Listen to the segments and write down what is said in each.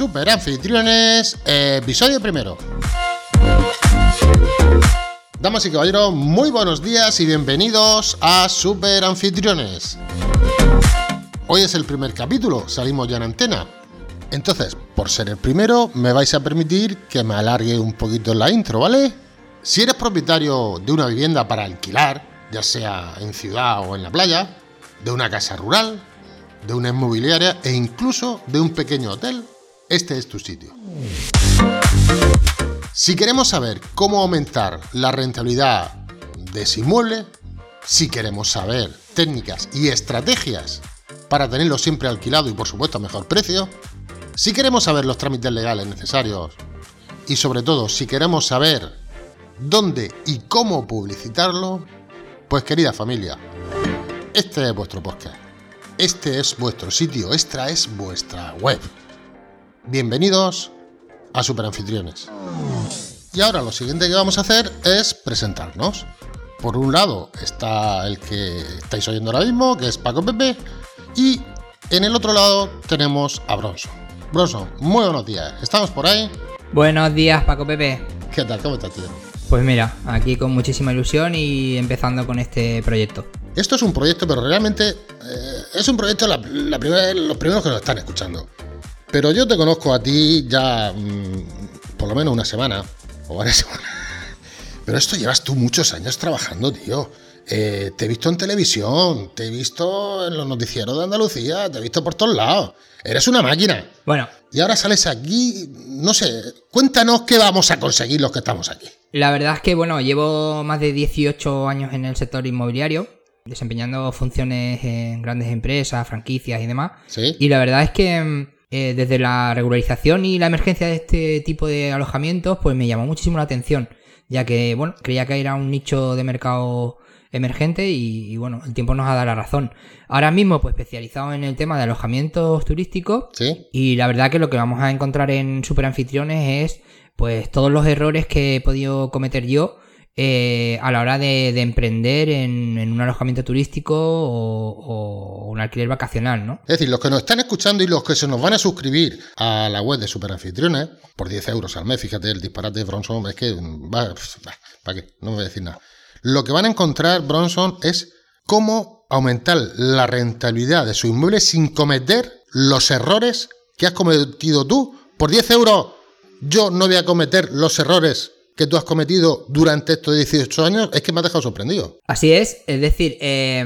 Super Anfitriones, episodio primero. Damas y caballeros, muy buenos días y bienvenidos a Super Anfitriones. Hoy es el primer capítulo, salimos ya en antena. Entonces, por ser el primero, me vais a permitir que me alargue un poquito la intro, ¿vale? Si eres propietario de una vivienda para alquilar, ya sea en ciudad o en la playa, de una casa rural, de una inmobiliaria e incluso de un pequeño hotel, este es tu sitio. Si queremos saber cómo aumentar la rentabilidad de ese inmueble, si queremos saber técnicas y estrategias para tenerlo siempre alquilado y por supuesto a mejor precio, si queremos saber los trámites legales necesarios y sobre todo si queremos saber dónde y cómo publicitarlo, pues querida familia, este es vuestro podcast. Este es vuestro sitio, esta es vuestra web. Bienvenidos a Superanfitriones. Y ahora lo siguiente que vamos a hacer es presentarnos. Por un lado está el que estáis oyendo ahora mismo, que es Paco Pepe, y en el otro lado tenemos a Bronson. Bronson, muy buenos días. ¿Estamos por ahí? Buenos días, Paco Pepe. ¿Qué tal? ¿Cómo estás, tío? Pues mira, aquí con muchísima ilusión y empezando con este proyecto. Esto es un proyecto, pero realmente eh, es un proyecto la, la primera, los primeros que nos están escuchando. Pero yo te conozco a ti ya mmm, por lo menos una semana o varias semanas. Pero esto llevas tú muchos años trabajando, tío. Eh, te he visto en televisión, te he visto en los noticieros de Andalucía, te he visto por todos lados. Eres una máquina. Bueno. Y ahora sales aquí, no sé, cuéntanos qué vamos a conseguir los que estamos aquí. La verdad es que, bueno, llevo más de 18 años en el sector inmobiliario, desempeñando funciones en grandes empresas, franquicias y demás. ¿Sí? Y la verdad es que eh, desde la regularización y la emergencia de este tipo de alojamientos, pues me llamó muchísimo la atención, ya que, bueno, creía que era un nicho de mercado emergente y, y, bueno, el tiempo nos ha dado la razón. Ahora mismo, pues especializado en el tema de alojamientos turísticos ¿Sí? y la verdad que lo que vamos a encontrar en Superanfitriones es pues todos los errores que he podido cometer yo eh, a la hora de, de emprender en, un alojamiento turístico o, un alquiler vacacional, ¿no? Es decir, los que nos están escuchando y los que se nos van a suscribir a la web de Superanfitriones por 10 euros al mes, fíjate, el disparate de Bronson es que va, va ¿para qué? No me voy a decir nada. Lo que van a encontrar, Bronson, es cómo aumentar la rentabilidad de su inmueble sin cometer los errores que has cometido tú. Por 10 euros yo no voy a cometer los errores que tú has cometido durante estos 18 años, es que me has dejado sorprendido. Así es, es decir, eh,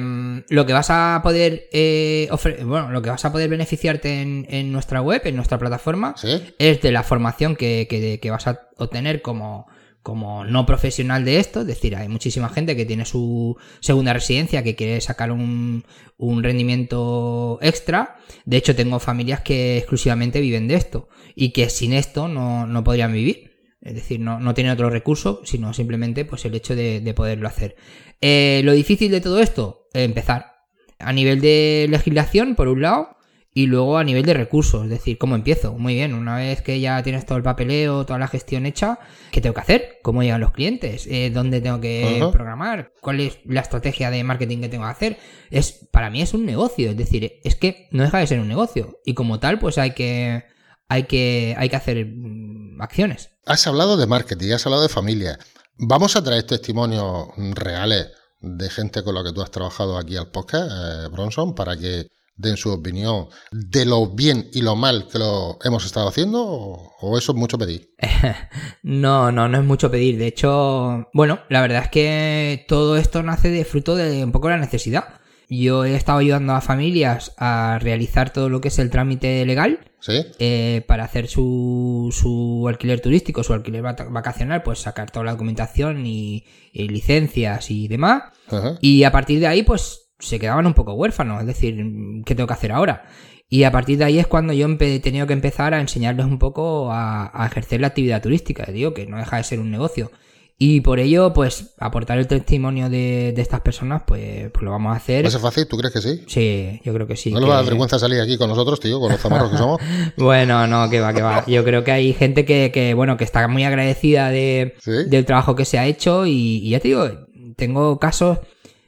lo que vas a poder eh, bueno, lo que vas a poder beneficiarte en, en nuestra web, en nuestra plataforma, ¿Sí? es de la formación que, que, que vas a obtener como como no profesional de esto, es decir, hay muchísima gente que tiene su segunda residencia que quiere sacar un, un, rendimiento extra. De hecho, tengo familias que exclusivamente viven de esto y que sin esto no, no podrían vivir. Es decir, no, no tienen otro recurso, sino simplemente pues, el hecho de, de poderlo hacer. Eh, lo difícil de todo esto, empezar. A nivel de legislación, por un lado, y luego a nivel de recursos, es decir, ¿cómo empiezo? Muy bien, una vez que ya tienes todo el papeleo, toda la gestión hecha, ¿qué tengo que hacer? ¿Cómo llegan los clientes? Eh, ¿Dónde tengo que uh -huh. programar? ¿Cuál es la estrategia de marketing que tengo que hacer? Es, para mí es un negocio, es decir, es que no deja de ser un negocio. Y como tal, pues hay que, hay que, hay que hacer mm, acciones. Has hablado de marketing, has hablado de familia. Vamos a traer testimonios reales de gente con la que tú has trabajado aquí al podcast, eh, Bronson, para que den su opinión de lo bien y lo mal que lo hemos estado haciendo o, o eso es mucho pedir? no, no, no es mucho pedir. De hecho, bueno, la verdad es que todo esto nace de fruto de un poco la necesidad. Yo he estado ayudando a familias a realizar todo lo que es el trámite legal ¿Sí? eh, para hacer su, su, alquiler turístico, su alquiler vacacional, pues sacar toda la documentación y, y licencias y demás. -huh. Y a partir de ahí, pues se quedaban un poco huérfanos, es decir, ¿qué tengo que hacer ahora? Y a partir de ahí es cuando yo he tenido que empezar a enseñarles un poco a, a, ejercer la actividad turística, digo, que no deja de ser un negocio. Y por ello, pues, aportar el testimonio de, de estas personas, pues, pues, lo vamos a hacer. ¿Va a ser fácil? ¿Tú crees que sí? Sí, yo creo que sí. ¿No que... le va a dar vergüenza salir aquí con nosotros, tío, con los zamarros que somos? bueno, no, que va, que va. Yo creo que hay gente que, que bueno, que está muy agradecida de, ¿Sí? del trabajo que se ha hecho y, y ya te digo, tengo casos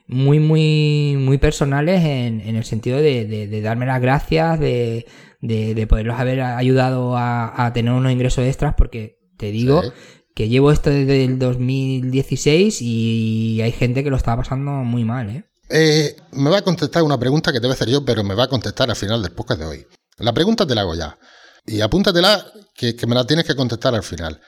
muy, muy, muy personales en, en el sentido de, de, de, darme las gracias, de, de, de poderlos haber ayudado a, a, tener unos ingresos extras, porque te digo que llevo esto desde el 2016 y hay gente que lo está pasando muy mal, ¿eh? ¿eh? me va a contestar una pregunta que debe hacer yo, pero me va a contestar al final del podcast de hoy. La pregunta te la hago ya. Y apúntatela que, que me la tienes que contestar al final.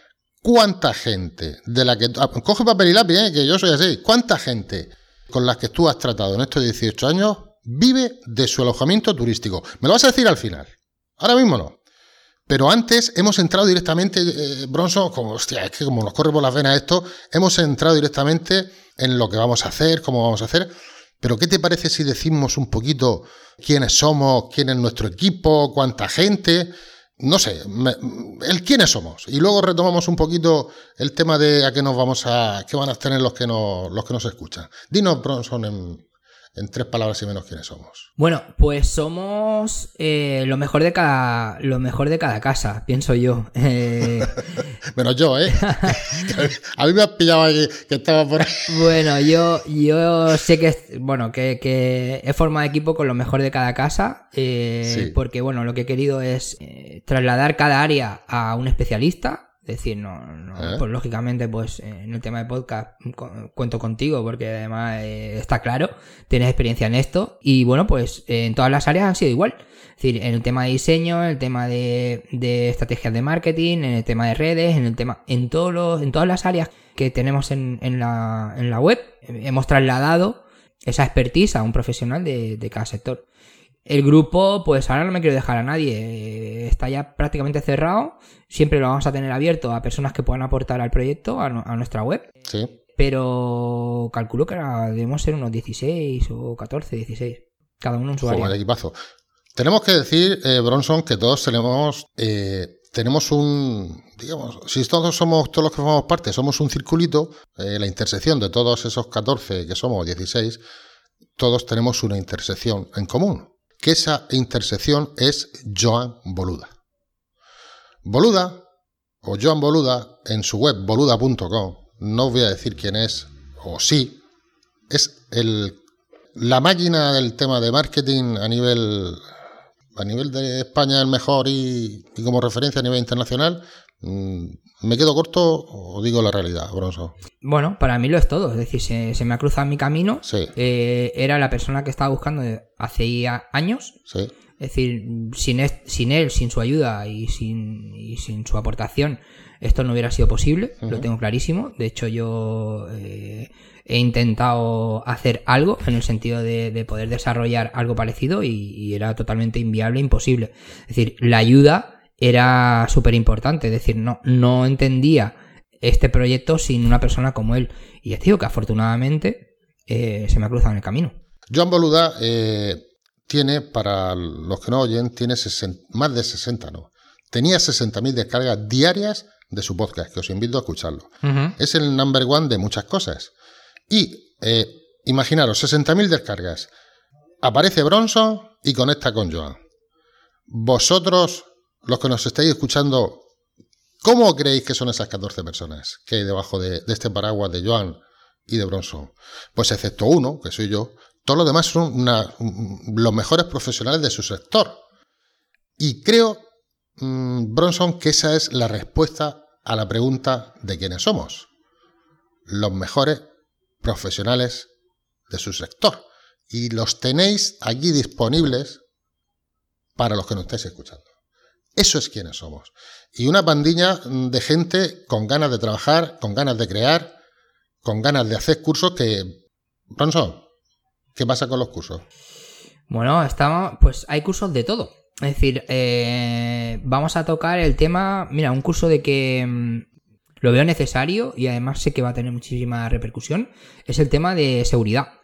¿Cuánta gente de la que... Ah, coge papel y lápiz, ¿eh? que yo soy así. ¿Cuánta gente con las que tú has tratado en estos 18 años vive de su alojamiento turístico? Me lo vas a decir al final. Ahora mismo no. Pero antes hemos entrado directamente, eh, Bronson, como, hostia, es que como nos corre por las venas esto, hemos entrado directamente en lo que vamos a hacer, cómo vamos a hacer. Pero ¿qué te parece si decimos un poquito quiénes somos, quién es nuestro equipo, cuánta gente? No sé, el quiénes somos. Y luego retomamos un poquito el tema de a qué nos vamos a, qué van a tener los que nos, los que nos escuchan. Dinos, Bronson, en, en tres palabras y menos quiénes somos. Bueno, pues somos eh, lo mejor de cada lo mejor de cada casa, pienso yo. Eh... menos yo, ¿eh? a mí me has pillado aquí que estaba por ahí. bueno, yo, yo sé que bueno que, que he formado equipo con lo mejor de cada casa, eh, porque bueno, lo que he querido es eh, trasladar cada área a un especialista es decir, no, ¿Eh? pues lógicamente, pues en el tema de podcast cuento contigo porque además eh, está claro, tienes experiencia en esto y bueno, pues en todas las áreas ha sido igual. Es decir, en el tema de diseño, en el tema de, estrategias de marketing, en el tema de redes, en el tema, en todos los, en todas las áreas que tenemos en, la, en la web, hemos trasladado esa expertise a un profesional de, de cada sector. El grupo, pues ahora no me quiero dejar a nadie. Está ya prácticamente cerrado. Siempre lo vamos a tener abierto a personas que puedan aportar al proyecto, a, nuestra web. Sí. Pero calculo que ahora debemos ser unos 16 o 14, 16. Cada uno en su área. equipazo. Tenemos que decir, eh, Bronson, que todos tenemos, eh, tenemos un, digamos, si todos somos, todos los que formamos parte, somos un circulito, eh, la intersección de todos esos 14 que somos 16, todos tenemos una intersección en común que esa intersección es Joan Boluda. Boluda, o Joan Boluda, en su web boluda.com, no os voy a decir quién es, o sí, es el, la máquina del tema de marketing a nivel, a nivel de España el mejor y, como referencia a nivel internacional, ¿Me quedo corto o digo la realidad, Bronzo? Bueno, para mí lo es todo. Es decir, se, me ha cruzado mi camino. Sí. Eh, era la persona que estaba buscando hace años. Sí. Es decir, sin, sin él, sin su ayuda y sin, sin su aportación, esto no hubiera sido posible. Lo tengo clarísimo. De hecho, yo eh, he intentado hacer algo en el sentido de, poder desarrollar algo parecido y, y era totalmente inviable, imposible. Es decir, la ayuda era súper importante. Es decir, no, no entendía este proyecto sin una persona como él. Y ya te digo que afortunadamente eh, se me ha cruzado en el camino. Joan Boluda eh, tiene, para los que no oyen, tiene más de 60, ¿no? Tenía 60.000 descargas diarias de su podcast, que os invito a escucharlo. Es el number one de muchas cosas. Y eh, imaginaros, 60.000 descargas. Aparece Bronson y conecta con Joan. Vosotros los que nos estáis escuchando, ¿cómo creéis que son esas 14 personas que hay debajo de, este paraguas de Joan y de Bronson? Pues excepto uno, que soy yo, todos los demás son los mejores profesionales de su sector. Y creo, mm, Bronson, que esa es la respuesta a la pregunta de quiénes somos. Los mejores profesionales de su sector. Y los tenéis aquí disponibles para los que nos estáis escuchando. Eso es quienes somos. Y una pandilla de gente con ganas de trabajar, con ganas de crear, con ganas de hacer cursos que... Bronson, ¿qué pasa con los cursos? Bueno, estamos, pues hay cursos de todo. Es decir, eh, vamos a tocar el tema, mira, un curso de que mm, lo veo necesario y además sé que va a tener muchísima repercusión, es el tema de seguridad.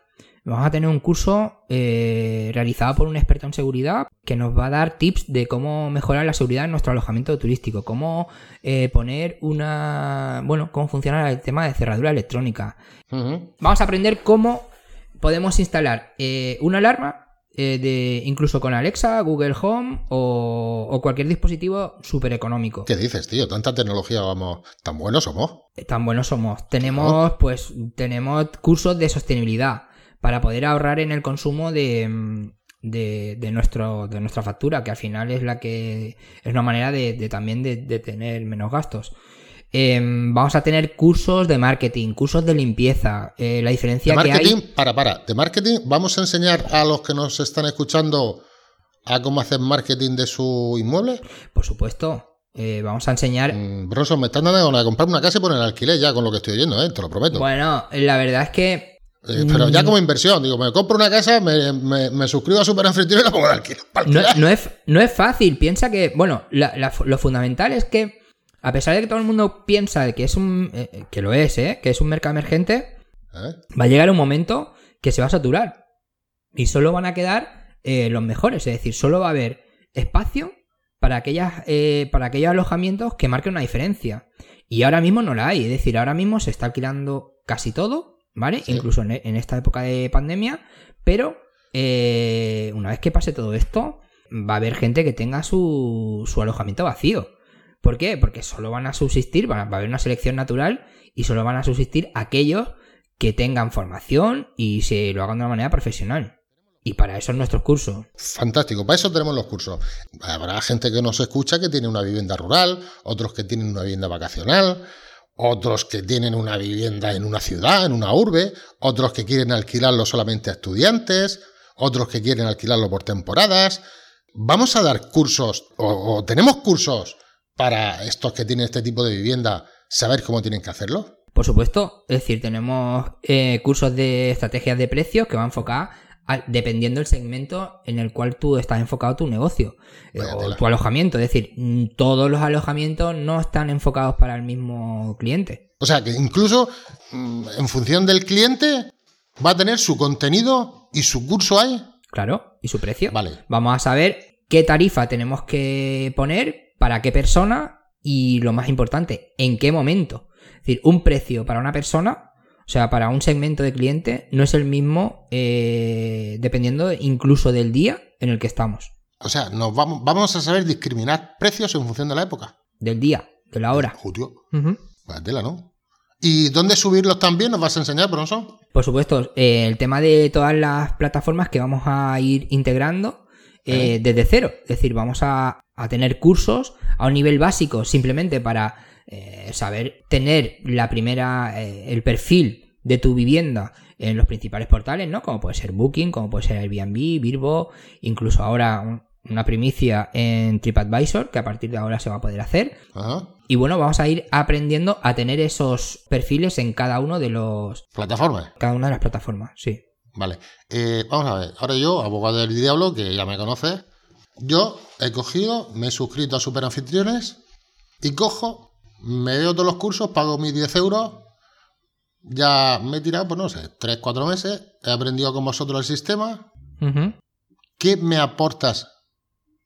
Vamos a tener un curso eh, realizado por un experto en seguridad que nos va a dar tips de cómo mejorar la seguridad en nuestro alojamiento turístico, cómo eh, poner una, bueno, cómo funciona el tema de cerradura electrónica. Vamos a aprender cómo podemos instalar eh, una alarma de incluso con Alexa, Google Home o, cualquier dispositivo súper económico. ¿Qué dices, tío? Tanta tecnología, vamos, tan buenos somos. Tan buenos somos. Tenemos, pues, tenemos cursos de sostenibilidad para poder ahorrar en el consumo de, de, de, nuestro, de nuestra factura, que al final es la que es una manera de, de también de, de, tener menos gastos. Eh, vamos a tener cursos de marketing, cursos de limpieza. Eh, la diferencia de marketing, que hay. Para, para. De marketing, vamos a enseñar a los que nos están escuchando a cómo hacer marketing de su inmueble. Por supuesto. Eh, vamos a enseñar. Mm, Bronson, me están dando a comprar una casa y poner alquiler ya con lo que estoy oyendo, ¿eh? te lo prometo. Bueno, la verdad es que eh, pero ya como inversión, digo, me compro una casa, me, me, me suscribo a Super y la pongo de alquiler. No, no, es, no es fácil, piensa que, bueno, la, la, lo fundamental es que, a pesar de que todo el mundo piensa que es un, eh, que lo es, ¿eh? que es un mercado emergente, ¿Eh? va a llegar un momento que se va a saturar y solo van a quedar eh, los mejores, es decir, solo va a haber espacio para, aquellas, eh, para aquellos alojamientos que marquen una diferencia. Y ahora mismo no la hay, es decir, ahora mismo se está alquilando casi todo ¿vale? Sí. Incluso en, en, esta época de pandemia, pero eh, una vez que pase todo esto, va a haber gente que tenga su, su alojamiento vacío. ¿Por qué? Porque solo van a subsistir, va a haber una selección natural y solo van a subsistir aquellos que tengan formación y se lo hagan de una manera profesional. Y para eso es nuestros cursos. Fantástico, para eso tenemos los cursos. Habrá gente que nos escucha que tiene una vivienda rural, otros que tienen una vivienda vacacional, otros que tienen una vivienda en una ciudad, en una urbe, otros que quieren alquilarlo solamente a estudiantes, otros que quieren alquilarlo por temporadas. Vamos a dar cursos o, tenemos cursos para estos que tienen este tipo de vivienda, saber cómo tienen que hacerlo. Por supuesto, es decir, tenemos eh, cursos de estrategias de precios que van enfocados dependiendo del segmento en el cual tú estás enfocado tu negocio eh, o tu alojamiento. Es decir, mm, todos los alojamientos no están enfocados para el mismo cliente. O sea que incluso mm, en función del cliente va a tener su contenido y su curso ahí. Claro, y su precio. Vale. Vamos a saber qué tarifa tenemos que poner para qué persona y lo más importante, en qué momento. Es decir, un precio para una persona o sea, para un segmento de cliente no es el mismo eh, dependiendo incluso del día en el que estamos. O sea, nos vamos, vamos a saber discriminar precios en función de la época. Del día, de la hora. Jutio. Uh -huh. Vaya tela, ¿no? ¿Y dónde subirlos también? ¿Nos vas a enseñar, Bronson? Por supuesto, eh, el tema de todas las plataformas que vamos a ir integrando eh, desde cero. Es decir, vamos a, a tener cursos a un nivel básico simplemente para eh, saber tener la primera, eh, el perfil de tu vivienda en los principales portales, ¿no? Como puede ser Booking, como puede ser Airbnb, Virbo, incluso ahora un, una primicia en TripAdvisor, que a partir de ahora se va a poder hacer. Ajá. Y bueno, vamos a ir aprendiendo a tener esos perfiles en cada uno de los... ¿Plataformas? Cada una de las plataformas, sí. Vale. Eh, vamos a ver. Ahora yo, abogado del diablo, que ya me conoces, yo he cogido, me he suscrito a Super Anfitriones y cojo me veo todos los cursos, pago mis 10 euros, ya me he tirado, pues no sé, 3, 4 meses, he aprendido con vosotros el sistema. Uh -huh. ¿Qué me aportas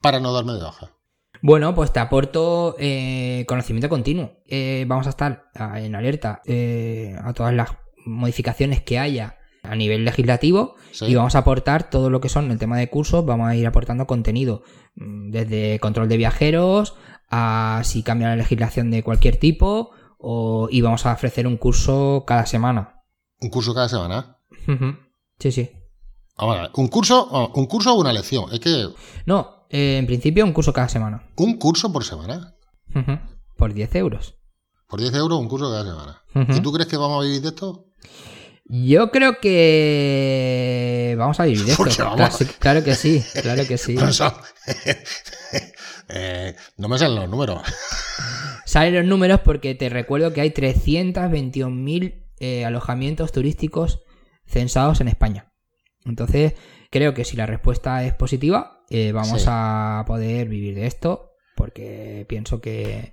para no darme de baja? Bueno, pues te aporto eh, conocimiento continuo. Eh, vamos a estar en alerta eh, a todas las modificaciones que haya a nivel legislativo sí. y vamos a aportar todo lo que son el tema de cursos, vamos a ir aportando contenido mm, desde control de viajeros a si cambia la legislación de cualquier tipo o, y vamos a ofrecer un curso cada semana. ¿Un curso cada semana? Uh -huh. Sí, sí. Ahora, ¿un curso, un curso o una lección? Es que... No, eh, en principio un curso cada semana. ¿Un curso por semana? Uh -huh. Por 10 euros. Por 10 euros un curso cada semana. Uh -huh. ¿Y tú crees que vamos a vivir de esto? Yo creo que vamos a vivir de esto. Claro, claro, que sí, claro que sí. eh, no me salen los números. Salen los números porque te recuerdo que hay 321.000 eh, alojamientos turísticos censados en España. Entonces, creo que si la respuesta es positiva, eh, vamos sí. a poder vivir de esto porque pienso que,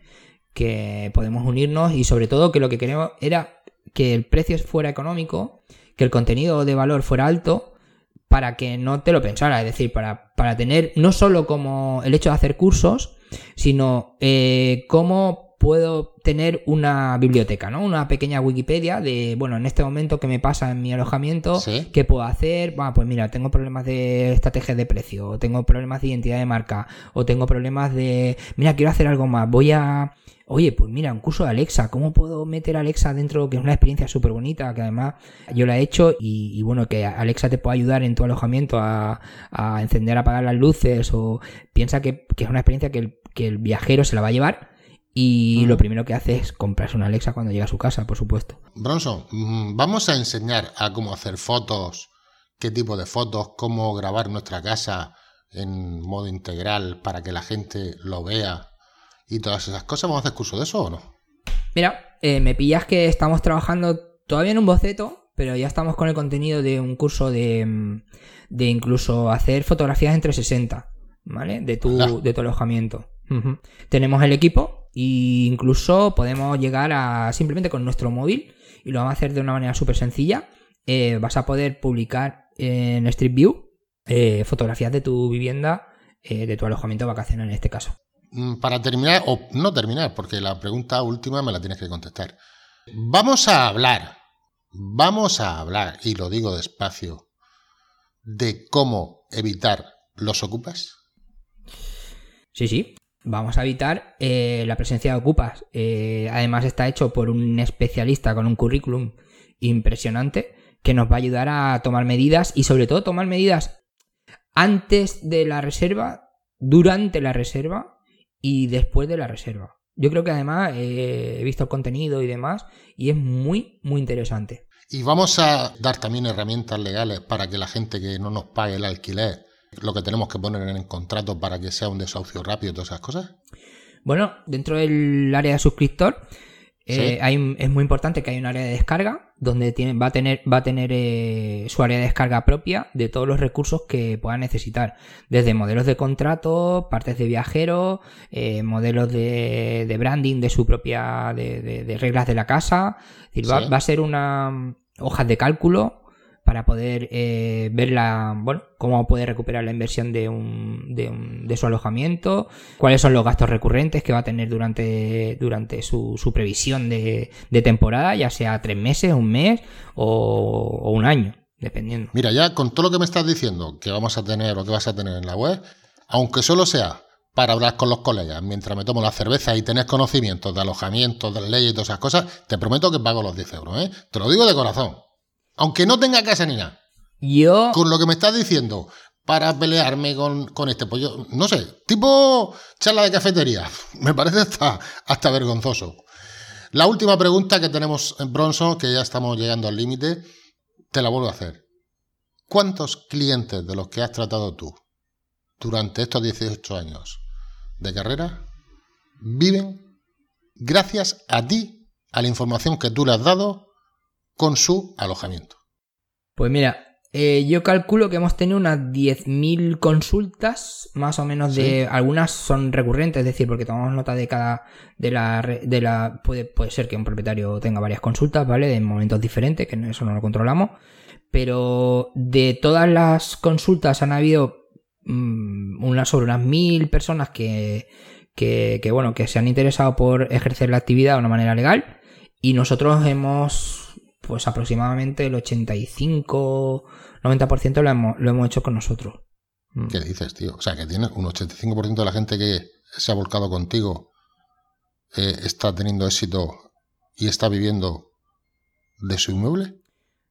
que podemos unirnos y sobre todo que lo que queremos era que el precio fuera económico, que el contenido de valor fuera alto, para que no te lo pensara, es decir, para, para tener no solo como el hecho de hacer cursos, sino eh, cómo puedo tener una biblioteca, ¿no? Una pequeña Wikipedia de, bueno, en este momento qué me pasa en mi alojamiento, qué puedo hacer. Bueno, pues mira, tengo problemas de estrategia de precio, o tengo problemas de identidad de marca, o tengo problemas de, mira, quiero hacer algo más, voy a Oye, pues mira, un curso de Alexa, ¿cómo puedo meter a Alexa dentro? Que es una experiencia súper bonita, que además yo la he hecho y, bueno, que Alexa te puede ayudar en tu alojamiento a, encender, apagar las luces o piensa que, es una experiencia que el, viajero se la va a llevar y lo primero que hace es comprarse una Alexa cuando llega a su casa, por supuesto. Bronson, mm, vamos a enseñar a cómo hacer fotos, qué tipo de fotos, cómo grabar nuestra casa en modo integral para que la gente lo vea y todas esas cosas. ¿Vamos a hacer curso de eso o no? Mira, eh, me pillas que estamos trabajando todavía en un boceto, pero ya estamos con el contenido de un curso de, mm, de incluso hacer fotografías en 360, ¿vale? De tu, de tu alojamiento. Tenemos el equipo e incluso podemos llegar a simplemente con nuestro móvil y lo vamos a hacer de una manera súper sencilla. Eh, vas a poder publicar en Street View eh, fotografías de tu vivienda, de tu alojamiento vacacional en este caso. Mm, para terminar, o no terminar, porque la pregunta última me la tienes que contestar. Vamos a hablar, vamos a hablar, y lo digo despacio, de cómo evitar los ocupas. Sí, sí. Vamos a evitar eh, la presencia de ocupas. Eh, además está hecho por un especialista con un currículum impresionante que nos va a ayudar a tomar medidas y sobre todo tomar medidas antes de la reserva, durante la reserva y después de la reserva. Yo creo que además eh, he visto el contenido y demás y es muy, muy interesante. Y vamos a dar también herramientas legales para que la gente que no nos pague el alquiler, lo que tenemos que poner en el contrato para que sea un desahucio rápido y todas esas cosas. Bueno, dentro del área de suscriptor eh, es muy importante que haya un área de descarga donde tiene, va a tener, va a tener eh, su área de descarga propia de todos los recursos que pueda necesitar. Desde modelos de contrato, partes de viajero, eh, modelos de, de, branding de su propia, de, de, reglas de la casa. va, va, a ser una hojas de cálculo para poder eh, ver la, bueno, cómo puede recuperar la inversión de, un, de, un, de, su alojamiento, cuáles son los gastos recurrentes que va a tener durante, durante su, su previsión de, de, temporada, ya sea tres meses, un mes o, o, un año, dependiendo. Mira, ya con todo lo que me estás diciendo que vamos a tener o que vas a tener en la web, aunque solo sea para hablar con los colegas mientras me tomo la cerveza y tenés conocimientos de alojamiento, de leyes y todas esas cosas, te prometo que pago los 10 euros, ¿eh? Te lo digo de corazón. Aunque no tenga casa ni nada. Yo. Con lo que me estás diciendo, para pelearme con, con este pollo, no sé, tipo charla de cafetería. Me parece hasta, hasta vergonzoso. La última pregunta que tenemos en Bronson, que ya estamos llegando al límite, te la vuelvo a hacer. ¿Cuántos clientes de los que has tratado tú durante estos 18 años de carrera viven gracias a ti, a la información que tú le has dado con su alojamiento. Pues mira, eh, yo calculo que hemos tenido unas 10.000 consultas, más o menos de... Algunas son recurrentes, es decir, porque tomamos nota de cada... De la... De la puede, puede ser que un propietario tenga varias consultas, ¿vale? En momentos diferentes, que eso no lo controlamos. Pero de todas las consultas han habido mm, unas sobre unas mil personas que, que, que, bueno, que se han interesado por ejercer la actividad de una manera legal. Y nosotros hemos pues aproximadamente el 85-90% lo hemos, lo hemos hecho con nosotros. Mm. ¿Qué dices, tío? O sea, que tienes un 85% de la gente que se ha volcado contigo eh, está teniendo éxito y está viviendo de su inmueble.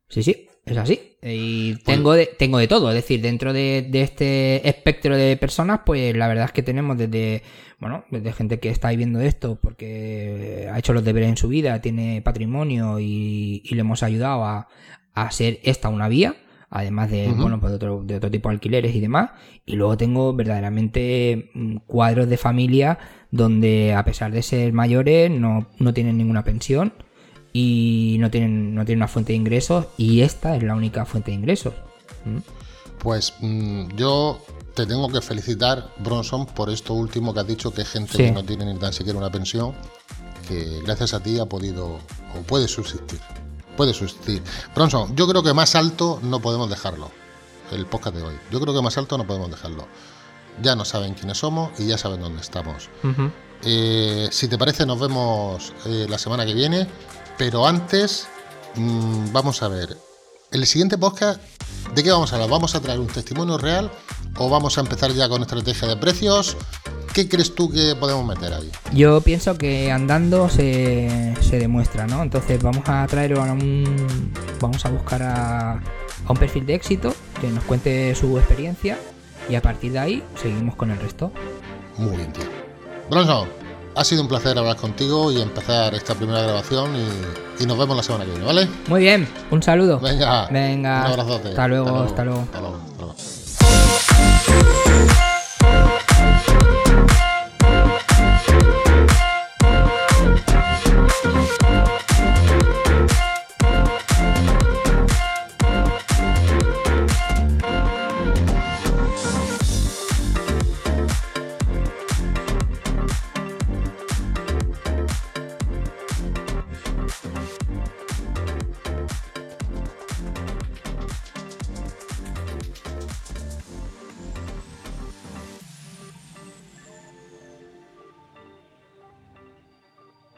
Sí, sí, es así. Y pues tengo de, tengo de todo. Es decir, dentro de, de, este espectro de personas, pues la verdad es que tenemos desde bueno, de gente que está viviendo esto porque ha hecho los deberes en su vida, tiene patrimonio y, le hemos ayudado a, a ser esta una vía, además de, bueno, pues de otro, de otro tipo de alquileres y demás. Y luego tengo verdaderamente mm, cuadros de familia donde a pesar de ser mayores no, no tienen ninguna pensión y no tienen, no tienen una fuente de ingresos y esta es la única fuente de ingresos. ¿Mm? Pues mm, yo te tengo que felicitar, Bronson, por esto último que has dicho, que gente que no tiene ni tan siquiera una pensión, que gracias a ti ha podido o puede subsistir. Puede subsistir. Bronson, yo creo que más alto no podemos dejarlo. El podcast de hoy. Yo creo que más alto no podemos dejarlo. Ya no saben quiénes somos y ya saben dónde estamos. Eh, si te parece, nos vemos eh, la semana que viene. Pero antes, mm, vamos a ver. En el siguiente podcast, ¿de qué vamos a hablar? ¿Vamos a traer un testimonio real o vamos a empezar ya con estrategia de precios? ¿Qué crees tú que podemos meter ahí? Yo pienso que andando se, se demuestra, ¿no? Entonces vamos a traer a un. Vamos a buscar a, a un perfil de éxito que nos cuente su experiencia y a partir de ahí seguimos con el resto. Muy bien, tío. Bronson, ha sido un placer hablar contigo y empezar esta primera grabación y, nos vemos la semana que viene, ¿vale? Muy bien, un saludo. Venga. Venga. Un abrazote. Hasta luego, hasta luego. Hasta luego. Hasta luego, hasta luego.